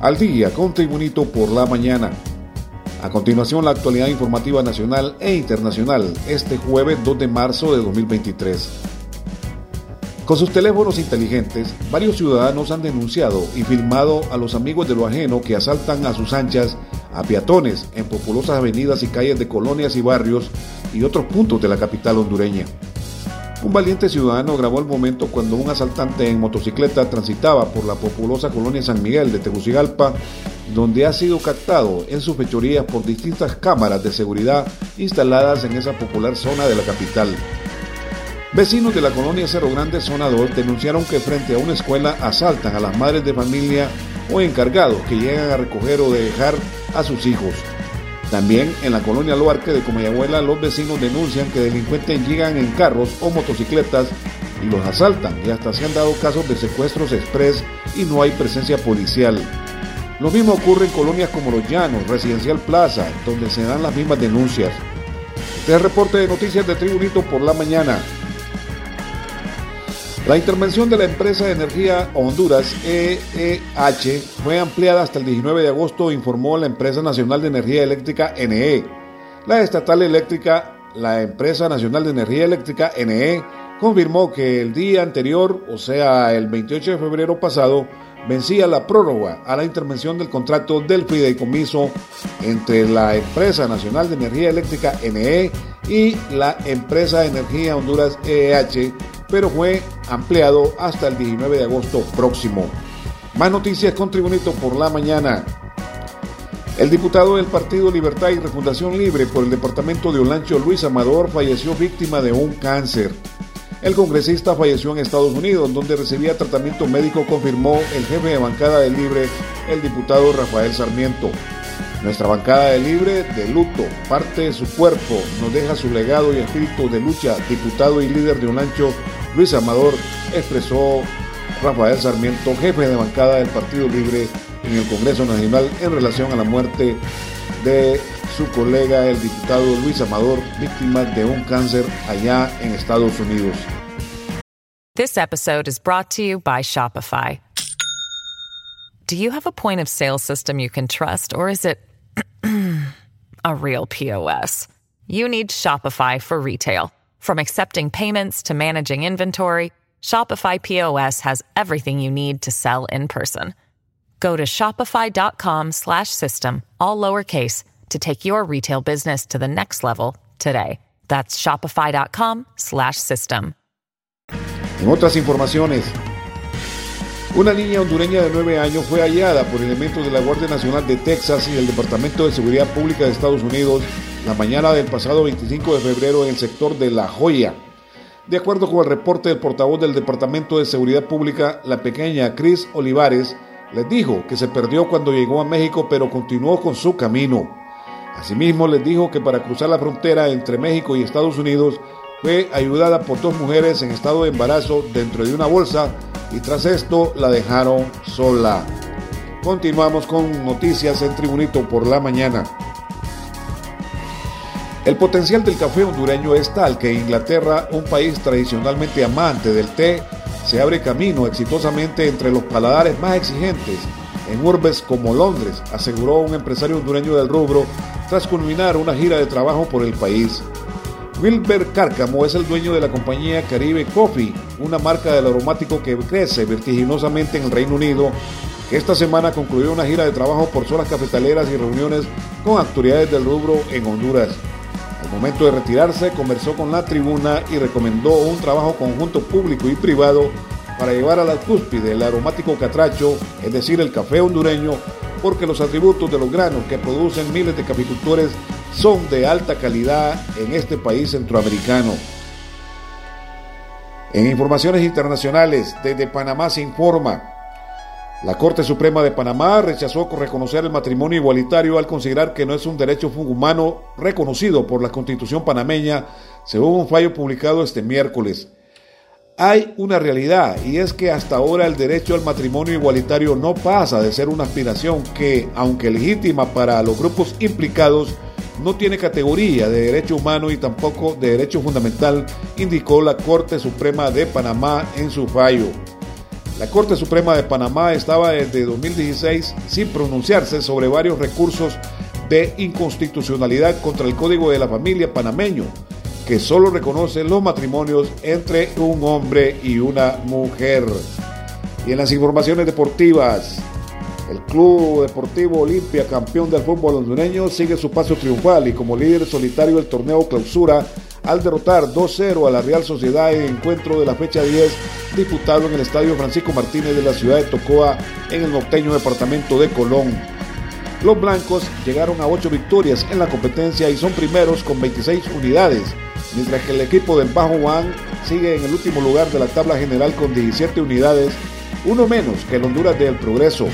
Al día con Tribunito por la mañana. A continuación, la actualidad informativa nacional e internacional este jueves 2 de marzo de 2023. Con sus teléfonos inteligentes, varios ciudadanos han denunciado y filmado a los amigos de lo ajeno que asaltan a sus anchas a peatones en populosas avenidas y calles de colonias y barrios y otros puntos de la capital hondureña. Un valiente ciudadano grabó el momento cuando un asaltante en motocicleta transitaba por la populosa colonia San Miguel de Tegucigalpa, donde ha sido captado en sus fechorías por distintas cámaras de seguridad instaladas en esa popular zona de la capital. Vecinos de la colonia Cerro Grande, zona 2, denunciaron que frente a una escuela asaltan a las madres de familia o encargados que llegan a recoger o dejar a sus hijos. También en la colonia Luarque de Comayagüela los vecinos denuncian que delincuentes llegan en carros o motocicletas y los asaltan y hasta se han dado casos de secuestros express y no hay presencia policial. Lo mismo ocurre en colonias como Los Llanos, Residencial Plaza, donde se dan las mismas denuncias. Este reporte de noticias de Tribunito por la mañana. La intervención de la empresa de energía Honduras EEH fue ampliada hasta el 19 de agosto, informó la empresa nacional de energía eléctrica NE. La estatal eléctrica, la empresa nacional de energía eléctrica NE, confirmó que el día anterior, o sea, el 28 de febrero pasado, vencía la prórroga a la intervención del contrato del fideicomiso entre la empresa nacional de energía eléctrica NE y la empresa de energía Honduras EEH pero fue ampliado hasta el 19 de agosto próximo. Más noticias con Tribunito por la mañana. El diputado del Partido Libertad y Refundación Libre por el departamento de Olancho, Luis Amador, falleció víctima de un cáncer. El congresista falleció en Estados Unidos, donde recibía tratamiento médico, confirmó el jefe de bancada de Libre, el diputado Rafael Sarmiento. Nuestra bancada de Libre, de luto, parte de su cuerpo, nos deja su legado y espíritu de lucha, diputado y líder de Olancho, Luis Amador, expresó Rafael Sarmiento, jefe de bancada del Partido Libre en el Congreso Nacional en relación a la muerte de su colega, el diputado Luis Amador, víctima de un cáncer allá en Estados Unidos. This episode is brought to you by Shopify. Do you have a point of sale system you can trust, or is it a real POS? You need Shopify for retail. From accepting payments to managing inventory, Shopify POS has everything you need to sell in person. Go to shopify.com/system all lowercase to take your retail business to the next level today. That's shopify.com/system. En otras informaciones, una niña hondureña de 9 años fue hallada por elementos de la Guardia Nacional de Texas y del Departamento de Seguridad Pública de Estados Unidos la mañana del pasado 25 de febrero en el sector de La Joya. De acuerdo con el reporte del portavoz del Departamento de Seguridad Pública, la pequeña Cris Olivares les dijo que se perdió cuando llegó a México pero continuó con su camino. Asimismo les dijo que para cruzar la frontera entre México y Estados Unidos fue ayudada por dos mujeres en estado de embarazo dentro de una bolsa y tras esto la dejaron sola. Continuamos con noticias en Tribunito por la mañana. El potencial del café hondureño es tal que Inglaterra, un país tradicionalmente amante del té, se abre camino exitosamente entre los paladares más exigentes en urbes como Londres, aseguró un empresario hondureño del rubro tras culminar una gira de trabajo por el país. Wilber Cárcamo es el dueño de la compañía Caribe Coffee, una marca del aromático que crece vertiginosamente en el Reino Unido, que esta semana concluyó una gira de trabajo por zonas cafetaleras y reuniones con autoridades del rubro en Honduras. Al momento de retirarse, conversó con la tribuna y recomendó un trabajo conjunto público y privado para llevar a la cúspide el aromático catracho, es decir, el café hondureño, porque los atributos de los granos que producen miles de caficultores son de alta calidad en este país centroamericano. En informaciones internacionales, desde Panamá se informa. La Corte Suprema de Panamá rechazó reconocer el matrimonio igualitario al considerar que no es un derecho humano reconocido por la Constitución panameña, según un fallo publicado este miércoles. Hay una realidad y es que hasta ahora el derecho al matrimonio igualitario no pasa de ser una aspiración que, aunque legítima para los grupos implicados, no tiene categoría de derecho humano y tampoco de derecho fundamental, indicó la Corte Suprema de Panamá en su fallo. La Corte Suprema de Panamá estaba desde 2016 sin pronunciarse sobre varios recursos de inconstitucionalidad contra el Código de la Familia panameño, que solo reconoce los matrimonios entre un hombre y una mujer. Y en las informaciones deportivas, el Club Deportivo Olimpia, campeón del fútbol hondureño, sigue su paso triunfal y como líder solitario del torneo clausura al derrotar 2-0 a la Real Sociedad en encuentro de la fecha 10 disputado en el Estadio Francisco Martínez de la ciudad de Tocoa en el norteño departamento de Colón. Los blancos llegaron a 8 victorias en la competencia y son primeros con 26 unidades, mientras que el equipo del Bajo Juan sigue en el último lugar de la tabla general con 17 unidades, uno menos que el Honduras del Progreso.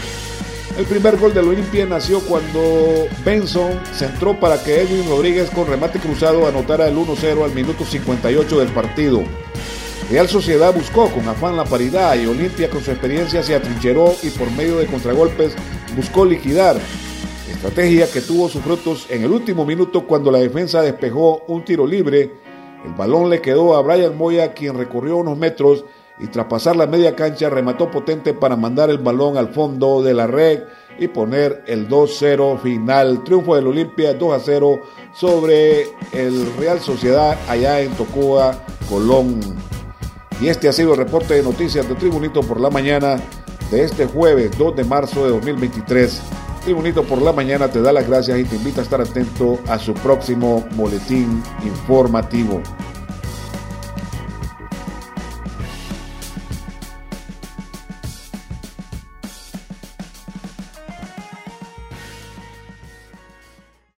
El primer gol del Olimpia nació cuando Benson centró para que Edwin Rodríguez con remate cruzado anotara el 1-0 al minuto 58 del partido. Real Sociedad buscó con afán la paridad y Olimpia con su experiencia se atrincheró y por medio de contragolpes buscó liquidar. Estrategia que tuvo sus frutos en el último minuto cuando la defensa despejó un tiro libre. El balón le quedó a Brian Moya quien recorrió unos metros y tras pasar la media cancha remató potente para mandar el balón al fondo de la red y poner el 2-0 final. Triunfo del Olimpia 2-0 sobre el Real Sociedad allá en Tocoa, Colón. Y este ha sido el reporte de noticias de Tribunito por la mañana de este jueves 2 de marzo de 2023. Tribunito por la mañana te da las gracias y te invita a estar atento a su próximo boletín informativo.